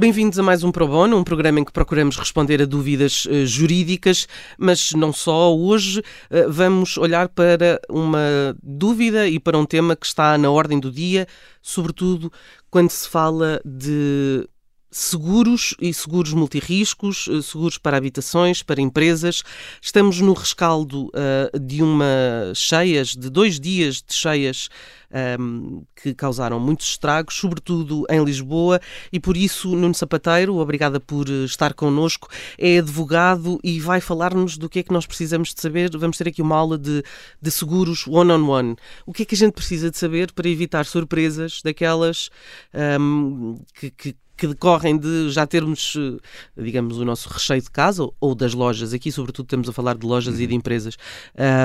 Bem-vindos a mais um Pro Bono, um programa em que procuramos responder a dúvidas uh, jurídicas, mas não só. Hoje uh, vamos olhar para uma dúvida e para um tema que está na ordem do dia, sobretudo quando se fala de seguros e seguros multirriscos, eh, seguros para habitações, para empresas. Estamos no rescaldo uh, de uma cheias, de dois dias de cheias um, ehm, que causaram muitos estragos, sobretudo em Lisboa, e por isso Nuno Sapateiro, obrigada por eh, estar connosco, é advogado e vai falar-nos do que é que nós precisamos de saber. Vamos ter aqui uma aula de, de seguros one-on-one. -on -one. O que é que a gente precisa de saber para evitar surpresas daquelas um, ehm, que, que que decorrem de já termos, eh, digamos, o nosso recheio de casa ou das lojas. Aqui, sobretudo, estamos a falar de lojas uhum. e de empresas.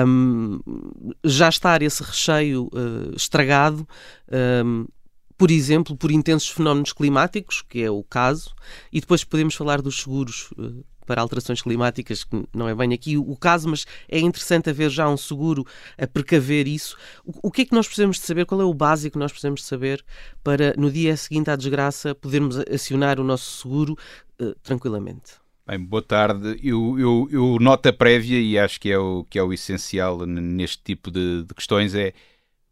Um, já estar esse recheio uh, estragado. Um, por exemplo, por intensos fenómenos climáticos, que é o caso, e depois podemos falar dos seguros uh, para alterações climáticas, que não é bem aqui o caso, mas é interessante haver já um seguro a precaver isso. O, que é que nós precisamos de saber? Qual é o básico que nós precisamos de saber para, no dia seguinte à desgraça, podermos acionar o nosso seguro uh, tranquilamente? Bem, boa tarde. Eu, eu, eu nota prévia, e acho que é o, que é o essencial neste tipo de, de questões, é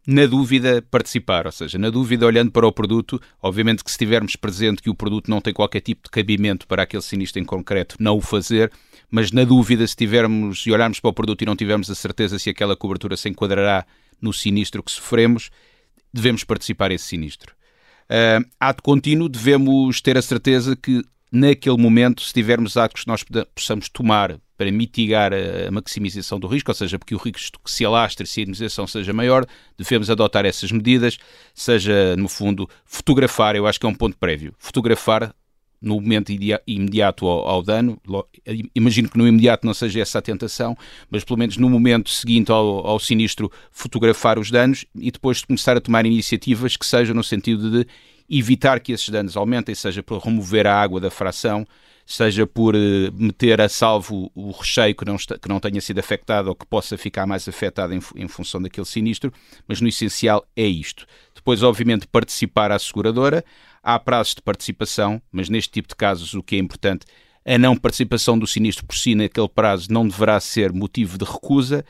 na dúvida, participar. Ou seja, na dúvida, olhando para o produto, obviamente que se tivermos presente que o produto não tem qualquer tipo de cabimento para aquele sinistro em concreto, não o fazer, mas na dúvida, se tivermos e olharmos para o produto e não tivermos a certeza se aquela cobertura se enquadrará no sinistro que sofremos, devemos participar esse sinistro. Uh, ato contínuo, devemos ter a certeza que naquele momento, se tivermos atos que nós possamos tomar para mitigar a maximização do risco, ou seja, porque o risco que se alastre se a indemnização seja maior, devemos adotar essas medidas, seja, no fundo, fotografar, eu acho que é um ponto prévio, fotografar no momento imediato ao, ao, dano, imagino que no imediato não seja essa a tentação, mas pelo menos no momento seguinte ao, ao sinistro fotografar os danos e depois começar a tomar iniciativas que sejam no sentido de evitar que esses danos aumentem, seja por remover a água da fração, seja por eh, meter a salvo o recheio que não, está, que não tenha sido afetado ou que possa ficar mais afetado em, em função daquele sinistro, mas no essencial é isto. Depois, obviamente, participar à seguradora. Há prazos de participação, mas neste tipo de casos o que é importante, a não participação do sinistro por si naquele prazo não deverá ser motivo de recusa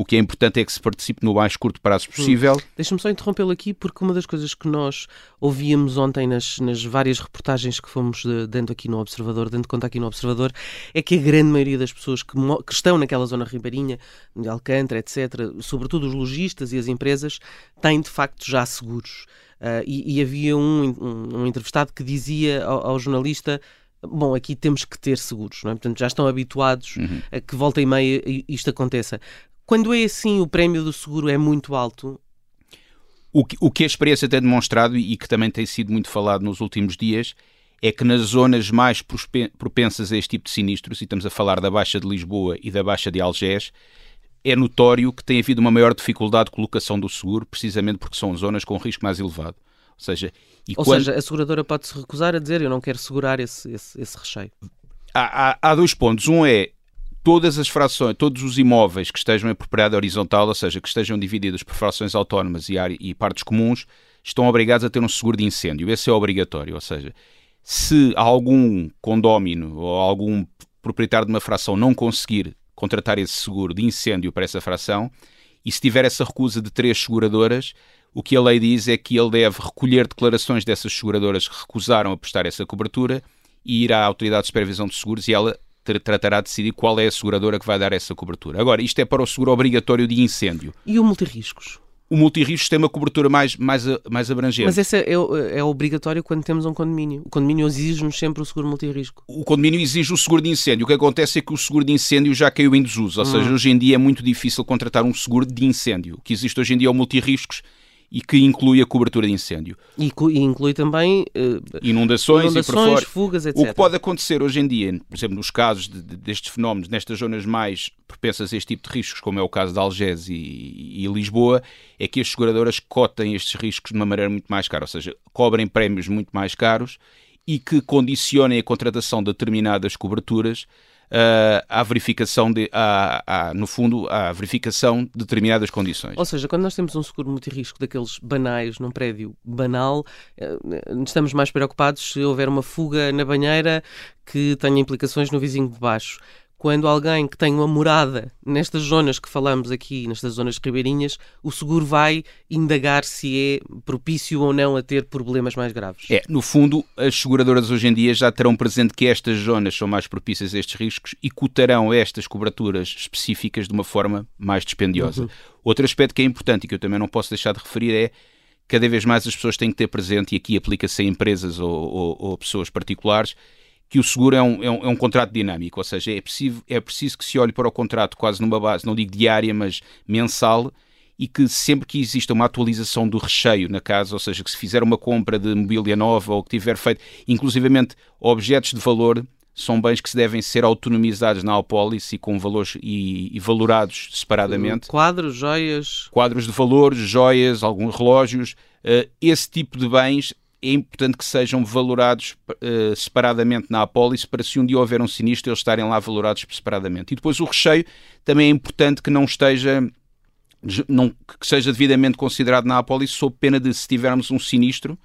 o que é importante é que se participe no mais curto prazo hum. possível. Hum. Deixa-me só interrompê-lo aqui, porque uma das coisas que nós ouvíamos ontem nas, nas várias reportagens que fomos dentro aqui no Observador, de conta aqui no Observador, é que a grande maioria das pessoas que, que estão naquela zona ribeirinha, de Alcântara, etc., sobretudo os lojistas e as empresas, têm de facto já seguros. Uh, e, e, havia um, um, um, entrevistado que dizia ao, ao jornalista bom, aqui temos que ter seguros, não é? Portanto, já estão habituados uhum. a que volta e meia isto aconteça. Quando é assim, o prémio do seguro é muito alto? O que, o que a experiência tem demonstrado e que também tem sido muito falado nos últimos dias é que nas zonas mais propensas a este tipo de sinistros, e estamos a falar da Baixa de Lisboa e da Baixa de Algés, é notório que tem havido uma maior dificuldade de colocação do seguro, precisamente porque são zonas com risco mais elevado. Ou seja, Ou quando... seja a seguradora pode-se recusar a dizer eu não quero segurar esse, esse, esse recheio. Há, há, há dois pontos. Um é todas as frações, todos os imóveis que estejam em propriedade horizontal, ou seja, que estejam divididos por frações autónomas e, e partes comuns, estão obrigados a ter um seguro de incêndio. Esse é obrigatório, ou seja, se algum condómino ou algum proprietário de uma fração não conseguir contratar esse seguro de incêndio para essa fração, e se tiver essa recusa de três seguradoras, o que a lei diz é que ele deve recolher declarações dessas seguradoras que recusaram a prestar essa cobertura e ir à Autoridade de Supervisão de Seguros e ela tratará de decidir qual é a seguradora que vai dar essa cobertura. Agora, isto é para o seguro obrigatório de incêndio. E o multirriscos? O multirriscos tem uma cobertura mais, mais, mais abrangente. Mas esse é, é, é obrigatório quando temos um condomínio. O condomínio exige-nos sempre o seguro multirrisco. O condomínio exige o seguro de incêndio. O que acontece é que o seguro de incêndio já caiu em desuso. Ou hum. seja, hoje em dia é muito difícil contratar um seguro de incêndio. O que existe hoje em dia é o multirriscos e que inclui a cobertura de incêndio. E, e inclui também uh, inundações, inundações fugas, etc. O que pode acontecer hoje em dia, por exemplo, nos casos de, de, destes fenómenos, nestas zonas mais propensas a este tipo de riscos, como é o caso de Algés e, e, Lisboa, é que as seguradoras cotem estes riscos de uma maneira muito mais cara, ou seja, cobrem prémios muito mais caros e que condicionem a contratação de determinadas coberturas uh, à verificação de, à, à, no fundo, à verificação de determinadas condições. Ou seja, quando nós temos um seguro multirrisco daqueles banais num prédio banal, uh, estamos mais preocupados se houver uma fuga na banheira que tenha implicações no vizinho de baixo quando alguém que tem uma morada nestas zonas que falamos aqui, nestas zonas ribeirinhas, o seguro vai indagar se é propício ou não a ter problemas mais graves. É, no fundo, as seguradoras hoje em dia já terão presente que estas zonas são mais propícias a estes riscos e cotarão estas coberturas específicas de uma forma mais dispendiosa. Uhum. Outro aspecto que é importante e que eu também não posso deixar de referir é cada vez mais as pessoas têm que ter presente, e aqui aplica-se a empresas ou, ou, ou pessoas particulares, que o seguro é um, é um, é um contrato dinâmico, ou seja, é preciso, é preciso que se olhe para o contrato quase numa base, não digo diária, mas mensal, e que sempre que exista uma atualização do recheio na casa, ou seja, que se fizer uma compra de mobília nova ou que tiver feito, inclusivamente objetos de valor, são bens que se devem ser autonomizados na apólice e com valores e, e, valorados separadamente. Quadros, joias. Quadros de valor, joias, alguns relógios. Uh, esse tipo de bens é importante que sejam valorados uh, separadamente na apólice para se um dia houver um sinistro eles estarem lá valorados separadamente. E depois o recheio também é importante que não esteja não, que seja devidamente considerado na apólice sob pena de se tivermos um sinistro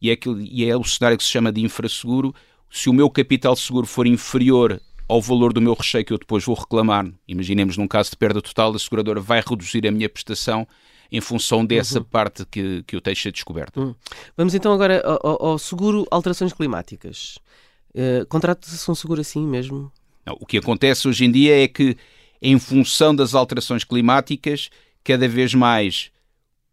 e é, aquilo, e é o cenário que se chama de infraseguro, se o meu capital seguro for inferior ao valor do meu recheio que eu depois vou reclamar, imaginemos num caso de perda total, a seguradora vai reduzir a minha prestação em função dessa uhum. parte que, que eu deixo descoberto. Uhum. Vamos então agora ao, ao seguro alterações climáticas. Uh, Contrata-se um seguro assim mesmo? Não, o que acontece hoje em dia é que, em função das alterações climáticas, cada vez mais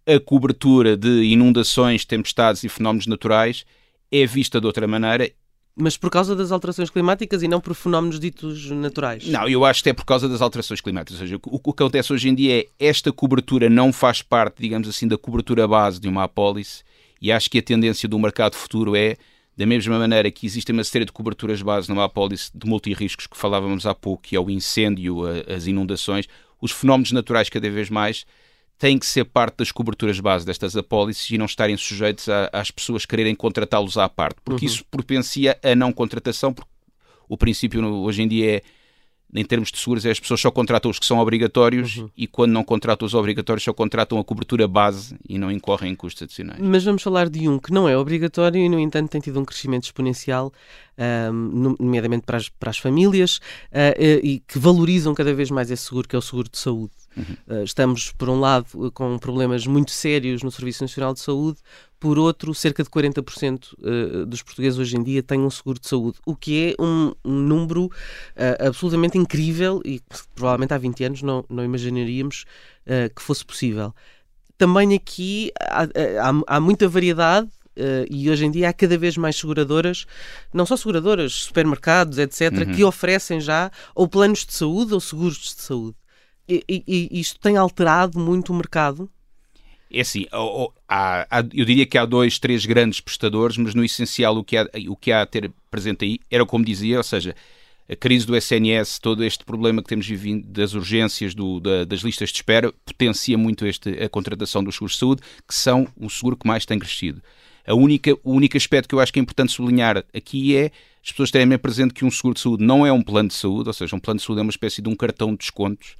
a cobertura de inundações, tempestades e fenómenos naturais é vista de outra maneira mas por causa das alterações climáticas e não por fenómenos ditos naturais? Não, eu acho que é por causa das alterações climáticas. Ou seja, o que acontece hoje em dia é esta cobertura não faz parte, digamos assim, da cobertura base de uma apólice e acho que a tendência do mercado futuro é, da mesma maneira que existe uma série de coberturas base numa apólice de multirriscos que falávamos há pouco, que é o incêndio, as inundações, os fenómenos naturais cada vez mais têm que ser parte das coberturas base destas apólices e não estarem sujeitos a, às pessoas quererem contratá-los à parte, porque uhum. isso propencia a não contratação, porque o princípio hoje em dia é em termos de seguros, é as pessoas só contratam os que são obrigatórios uhum. e quando não contratam os obrigatórios só contratam a cobertura base e não incorrem em custos adicionais. Mas vamos falar de um que não é obrigatório e, no entanto, tem tido um crescimento exponencial, um, nomeadamente para as, para as famílias, uh, e que valorizam cada vez mais esse seguro, que é o seguro de saúde. Uhum. Uh, estamos, por um lado, com problemas muito sérios no Serviço Nacional de Saúde, por outro, cerca de 40% uh, dos portugueses hoje em dia têm um seguro de saúde, o que é um, número absolutamente incrível e que provavelmente há 20 anos não, não imaginaríamos que fosse possível. Também aqui há, há, há muita variedade Uh, e hoje em dia há cada vez mais seguradoras, não só seguradoras, supermercados, etc., uhum. que oferecem já ou planos de saúde ou seguros de saúde. E, e, isto tem alterado muito o mercado? É assim, há, há, eu diria que há dois, três grandes prestadores, mas no essencial o que, há, o que há a ter presente aí era como dizia, ou seja, a crise do SNS, todo este problema que temos vivido das urgências, do, da, das listas de espera, potencia muito este, a contratação dos seguros de saúde, que são o seguro que mais tem crescido. A única, o único aspecto que eu acho que é importante sublinhar aqui é as pessoas terem bem presente que um seguro de saúde não é um plano de saúde, ou seja, um plano de saúde é uma espécie de um cartão de descontos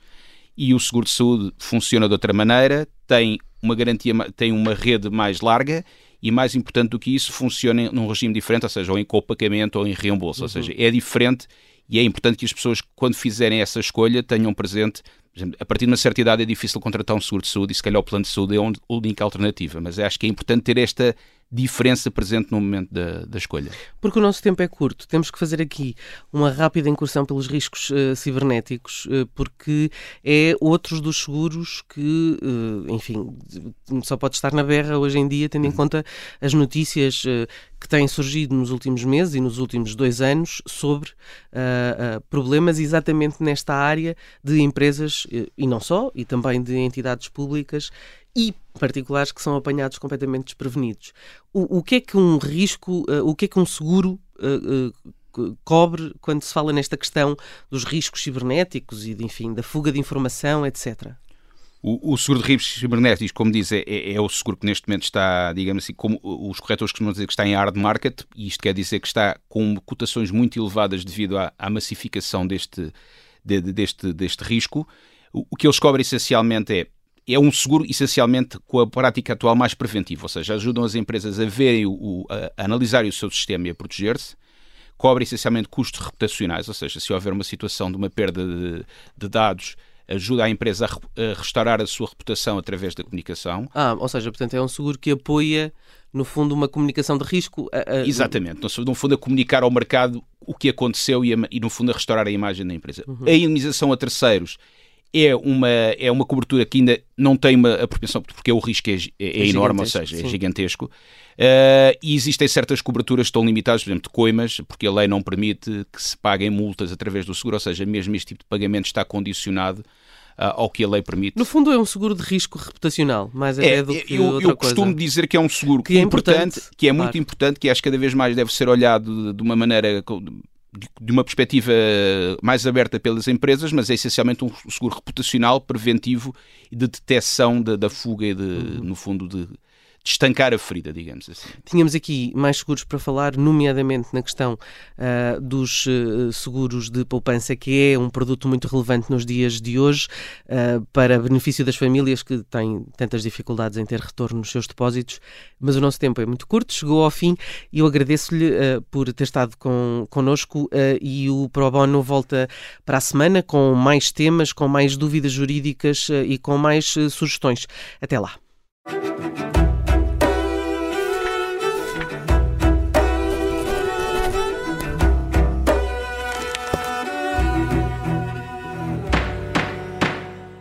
e o seguro de saúde funciona de outra maneira, tem uma garantia, tem uma rede mais larga e mais importante do que isso, funciona num regime diferente, ou seja, ou em copagamento ou em reembolso, uhum. ou seja, é diferente e é importante que as pessoas, quando fizerem essa escolha, tenham presente a partir de uma certa idade é difícil contratar um seguro de saúde e se calhar o plano de saúde é a única alternativa, mas acho que é importante ter esta diferença presente no momento da, da, escolha. Porque o nosso tempo é curto, temos que fazer aqui uma rápida incursão pelos riscos uh, cibernéticos, uh, porque é outros dos seguros que, uh, enfim, só pode estar na berra hoje em dia, tendo em uhum. conta as notícias que têm surgido nos últimos meses e nos últimos dois anos sobre problemas exatamente nesta área de empresas, e não só, e também de entidades públicas e particulares que são apanhados completamente desprevenidos. O, o que é que um risco, uh, o que é que um seguro uh, cobre quando se fala nesta questão dos riscos cibernéticos e, de, enfim, da fuga de informação, etc.? O, o, seguro de riscos cibernéticos, como diz, é, é, é, o seguro que neste momento está, digamos assim, como os corretores costumam dizer que está em hard market, e isto quer dizer que está com cotações muito elevadas devido à, à massificação deste, de, de, deste, deste risco. O, o, que eles cobrem essencialmente é é um seguro essencialmente com a prática atual mais preventiva, ou seja, ajudam as empresas a verem, o, a, a analisarem o seu sistema e a proteger-se, cobre essencialmente custos reputacionais, ou seja, se houver uma situação de uma perda de, de dados, ajuda a empresa a, a, restaurar a sua reputação através da comunicação. Ah, ou seja, portanto é um seguro que apoia, no fundo, uma comunicação de risco. A, a... Exatamente, no, fundo a comunicar ao mercado o que aconteceu e, e no fundo a restaurar a imagem da empresa. Uhum. A indemnização a terceiros é uma, é uma cobertura que ainda não tem uma a propensão, porque o risco é, é, é enorme, ou seja, é sim. é gigantesco. Uh, e existem certas coberturas que estão limitadas, por exemplo, de coimas, porque a lei não permite que se paguem multas através do seguro, ou seja, mesmo este tipo de pagamento está condicionado uh, ao que a lei permite. No fundo, é um seguro de risco reputacional, mais até é, do que eu, outra eu costumo coisa. dizer que é um seguro que é importante, importante, que é muito importante, que acho que cada vez mais deve ser olhado de, de uma maneira de uma perspectiva mais aberta pelas empresas, mas é essencialmente um seguro reputacional, preventivo e de detecção da, da fuga e, de, uhum. no fundo, de estancar a ferida, digamos assim. Tínhamos aqui mais seguros para falar, nomeadamente na questão uh, dos uh, seguros de poupança, que é um produto muito relevante nos dias de hoje, uh, para benefício das famílias que têm tantas dificuldades em ter retorno nos seus depósitos. Mas o nosso tempo é muito curto, chegou ao fim e eu agradeço-lhe por ter estado com, connosco e o Pro Bono volta para a semana com mais temas, com mais dúvidas jurídicas e com mais sugestões. Até lá.